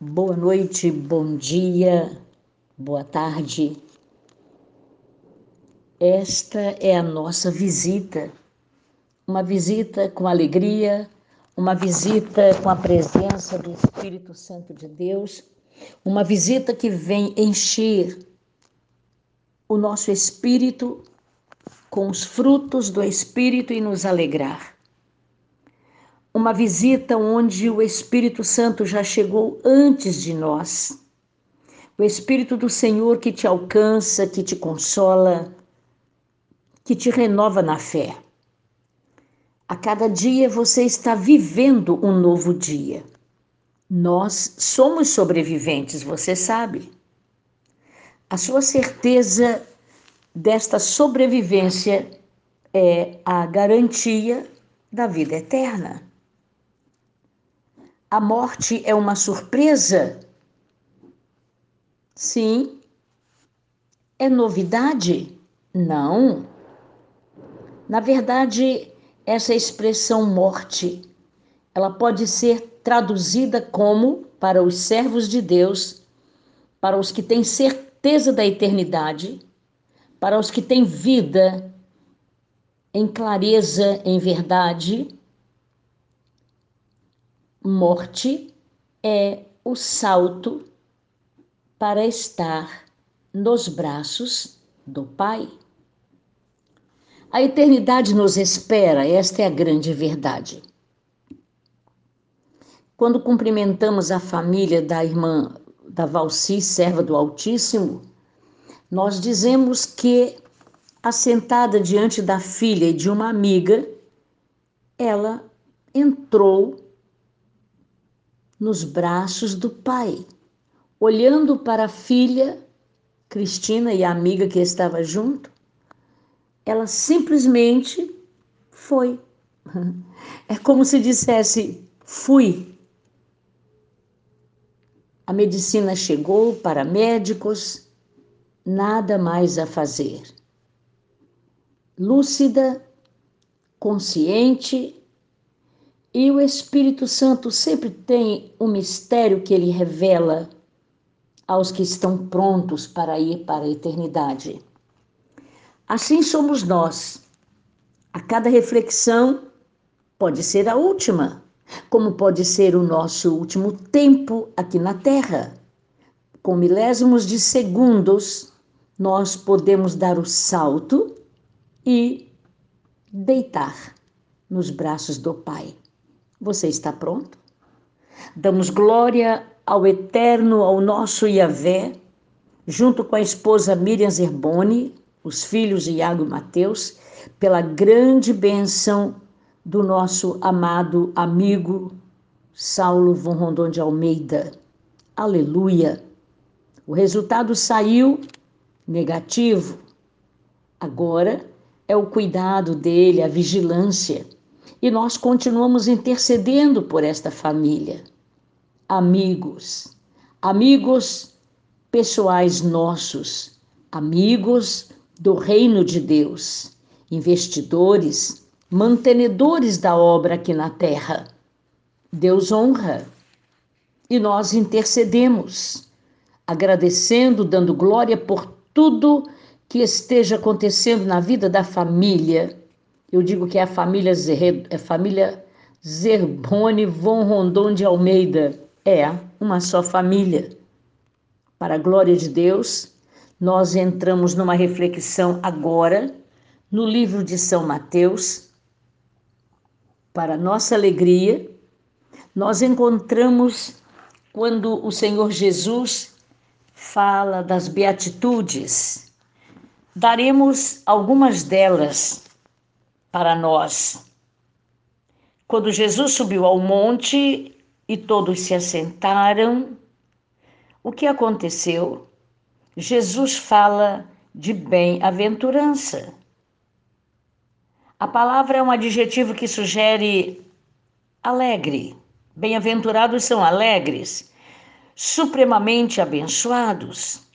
Boa noite, bom dia, boa tarde. Esta é a nossa visita, uma visita com alegria, uma visita com a presença do Espírito Santo de Deus, uma visita que vem encher o nosso espírito com os frutos do Espírito e nos alegrar uma visita onde o Espírito Santo já chegou antes de nós. O Espírito do Senhor que te alcança, que te consola, que te renova na fé. A cada dia você está vivendo um novo dia. Nós somos sobreviventes, você sabe. A sua certeza desta sobrevivência é a garantia da vida eterna. A morte é uma surpresa? Sim. É novidade? Não. Na verdade, essa expressão morte, ela pode ser traduzida como para os servos de Deus, para os que têm certeza da eternidade, para os que têm vida em clareza, em verdade, Morte é o salto para estar nos braços do Pai. A eternidade nos espera, esta é a grande verdade. Quando cumprimentamos a família da irmã da Valci, serva do Altíssimo, nós dizemos que, assentada diante da filha e de uma amiga, ela entrou nos braços do pai, olhando para a filha, Cristina e a amiga que estava junto, ela simplesmente foi. É como se dissesse: fui. A medicina chegou para médicos, nada mais a fazer. Lúcida, consciente, e o Espírito Santo sempre tem um mistério que ele revela aos que estão prontos para ir para a eternidade. Assim somos nós. A cada reflexão pode ser a última, como pode ser o nosso último tempo aqui na Terra. Com milésimos de segundos, nós podemos dar o salto e deitar nos braços do Pai. Você está pronto? Damos glória ao Eterno, ao nosso Yahvé, junto com a esposa Miriam Zerboni, os filhos Iago e Mateus, pela grande bênção do nosso amado amigo Saulo von Rondon de Almeida. Aleluia! O resultado saiu negativo. Agora é o cuidado dele, a vigilância e nós continuamos intercedendo por esta família. Amigos, amigos pessoais nossos, amigos do reino de Deus, investidores, mantenedores da obra aqui na terra. Deus honra. E nós intercedemos, agradecendo, dando glória por tudo que esteja acontecendo na vida da família eu digo que é a família, Zer, é família Zerboni von Rondon de Almeida. É uma só família. Para a glória de Deus, nós entramos numa reflexão agora no livro de São Mateus. Para nossa alegria, nós encontramos quando o Senhor Jesus fala das beatitudes. Daremos algumas delas para nós. Quando Jesus subiu ao monte e todos se assentaram, o que aconteceu? Jesus fala de bem-aventurança. A palavra é um adjetivo que sugere alegre. Bem-aventurados são alegres, supremamente abençoados.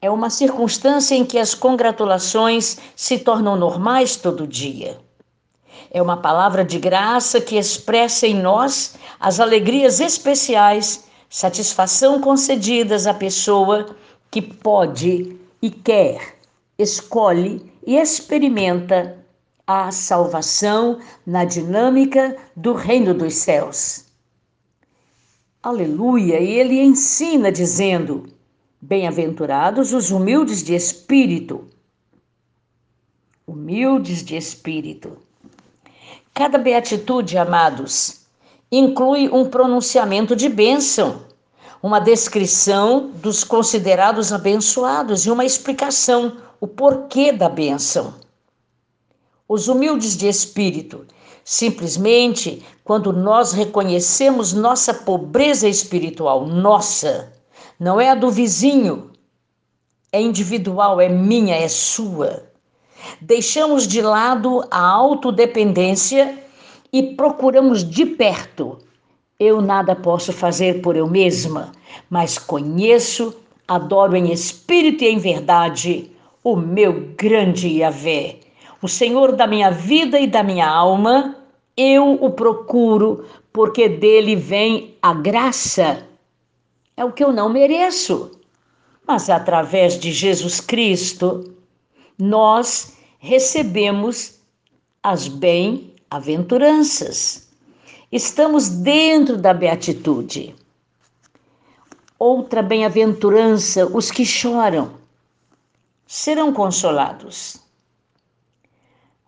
É uma circunstância em que as congratulações se tornam normais todo dia. É uma palavra de graça que expressa em nós as alegrias especiais satisfação concedidas à pessoa que pode e quer, escolhe e experimenta a salvação na dinâmica do reino dos céus. Aleluia! E ele ensina dizendo: Bem-aventurados os humildes de espírito. Humildes de espírito. Cada beatitude, amados, inclui um pronunciamento de bênção, uma descrição dos considerados abençoados e uma explicação, o porquê da bênção. Os humildes de espírito, simplesmente quando nós reconhecemos nossa pobreza espiritual, nossa, não é a do vizinho, é individual, é minha, é sua. Deixamos de lado a autodependência e procuramos de perto. Eu nada posso fazer por eu mesma, mas conheço, adoro em espírito e em verdade o meu grande Yahvé, o Senhor da minha vida e da minha alma. Eu o procuro porque dele vem a graça. É o que eu não mereço. Mas através de Jesus Cristo, nós recebemos as bem aventuranças. Estamos dentro da beatitude. Outra bem-aventurança, os que choram serão consolados.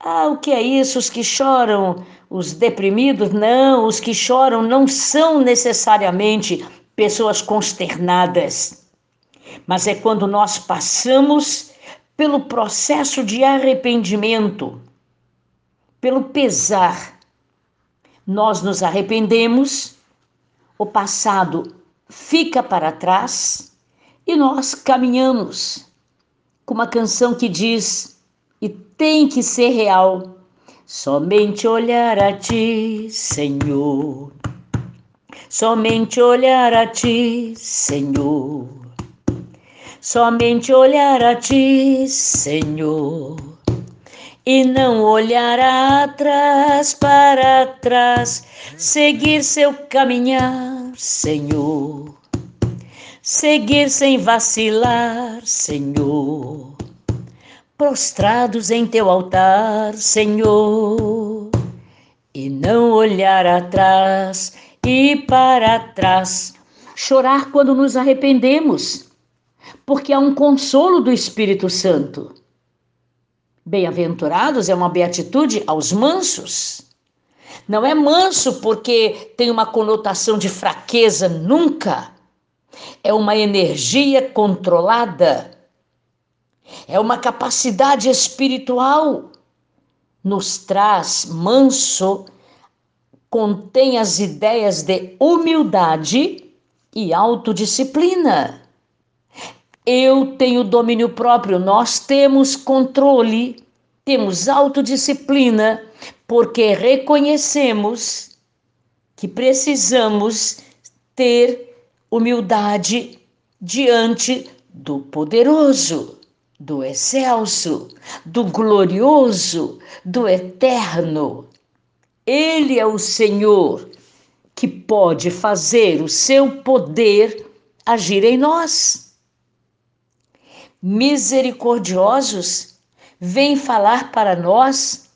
Ah, o que é isso? Os que choram, os deprimidos? Não, os que choram não são necessariamente pessoas consternadas, mas é quando nós passamos pelo processo de arrependimento pelo pesar. Nós nos arrependemos, o passado fica para trás e nós caminhamos com uma canção que diz, e tem que ser real, somente olhar a ti, Senhor. Somente olhar a ti, Senhor. Somente olhar a ti, Senhor e não olhar atrás para trás, seguir seu caminhar, Senhor. Seguir sem vacilar, Senhor. Prostrados em teu altar, Senhor. E não olhar atrás e para trás. Chorar quando nos arrependemos, porque há um consolo do Espírito Santo Bem-aventurados é uma beatitude aos mansos. Não é manso porque tem uma conotação de fraqueza, nunca. É uma energia controlada. É uma capacidade espiritual. Nos traz manso, contém as ideias de humildade e autodisciplina. Eu tenho domínio próprio, nós temos controle, temos autodisciplina, porque reconhecemos que precisamos ter humildade diante do poderoso, do excelso, do glorioso, do eterno. Ele é o Senhor que pode fazer o seu poder agir em nós misericordiosos, vem falar para nós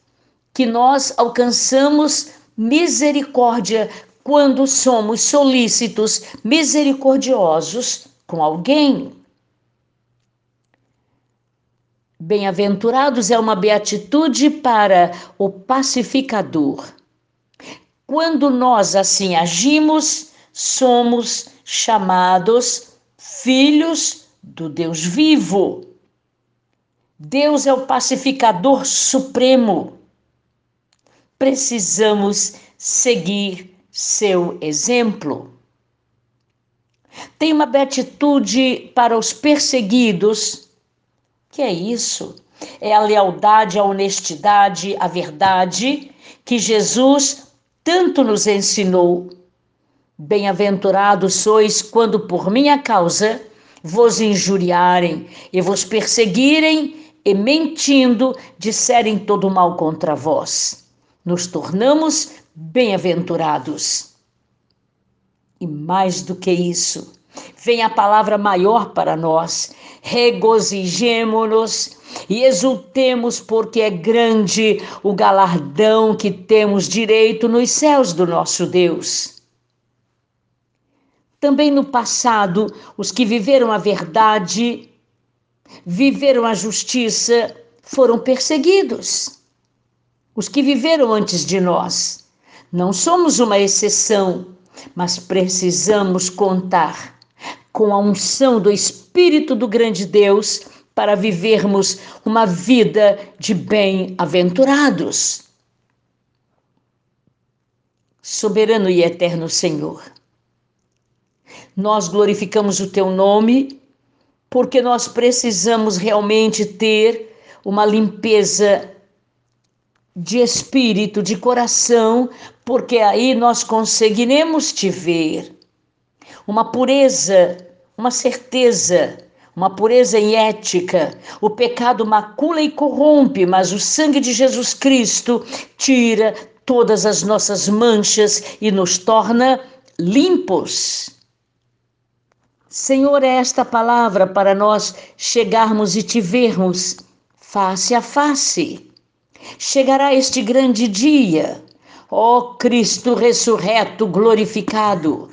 que nós alcançamos misericórdia quando somos solícitos, misericordiosos com alguém. Bem-aventurados é uma beatitude para o pacificador. Quando nós assim agimos, somos chamados filhos do Deus vivo. Deus é o pacificador supremo. Precisamos seguir seu exemplo. Tem uma beatitude para os perseguidos. Que é isso? É a lealdade, a honestidade, a verdade que Jesus tanto nos ensinou. Bem-aventurados sois quando por minha causa vos injuriarem e vos perseguirem e mentindo disserem todo mal contra vós. Nos tornamos bem-aventurados. E mais do que isso, vem a palavra maior para nós. Regozijemo-nos e exultemos, porque é grande o galardão que temos direito nos céus do nosso Deus. Também no passado, os que viveram a verdade, viveram a justiça, foram perseguidos. Os que viveram antes de nós. Não somos uma exceção, mas precisamos contar com a unção do Espírito do grande Deus para vivermos uma vida de bem-aventurados. Soberano e eterno Senhor, nós glorificamos o teu nome porque nós precisamos realmente ter uma limpeza de espírito, de coração, porque aí nós conseguiremos te ver. Uma pureza, uma certeza uma pureza em ética. O pecado macula e corrompe, mas o sangue de Jesus Cristo tira todas as nossas manchas e nos torna limpos. Senhor, é esta palavra para nós chegarmos e te vermos face a face. Chegará este grande dia, ó Cristo ressurreto, glorificado.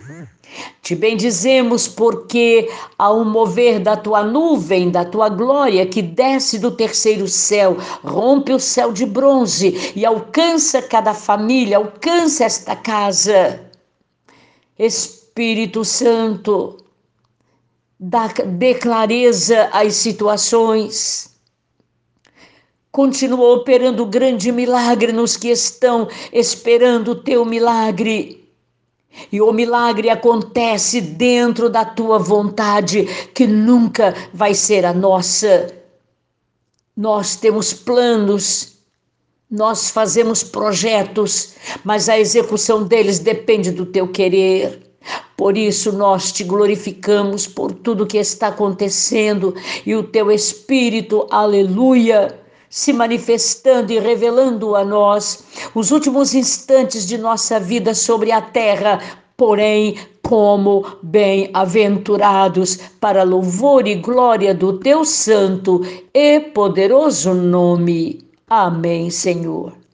Te bendizemos porque, ao mover da tua nuvem, da tua glória, que desce do terceiro céu, rompe o céu de bronze e alcança cada família, alcança esta casa. Espírito Santo, dê clareza às situações. Continua operando grande milagre nos que estão esperando o teu milagre e o milagre acontece dentro da tua vontade, que nunca vai ser a nossa. Nós temos planos, nós fazemos projetos, mas a execução deles depende do teu querer. Por isso nós te glorificamos por tudo que está acontecendo e o teu Espírito, aleluia se manifestando e revelando a nós os últimos instantes de nossa vida sobre a terra, porém como bem-aventurados para louvor e glória do teu santo e poderoso nome. Amém, Senhor.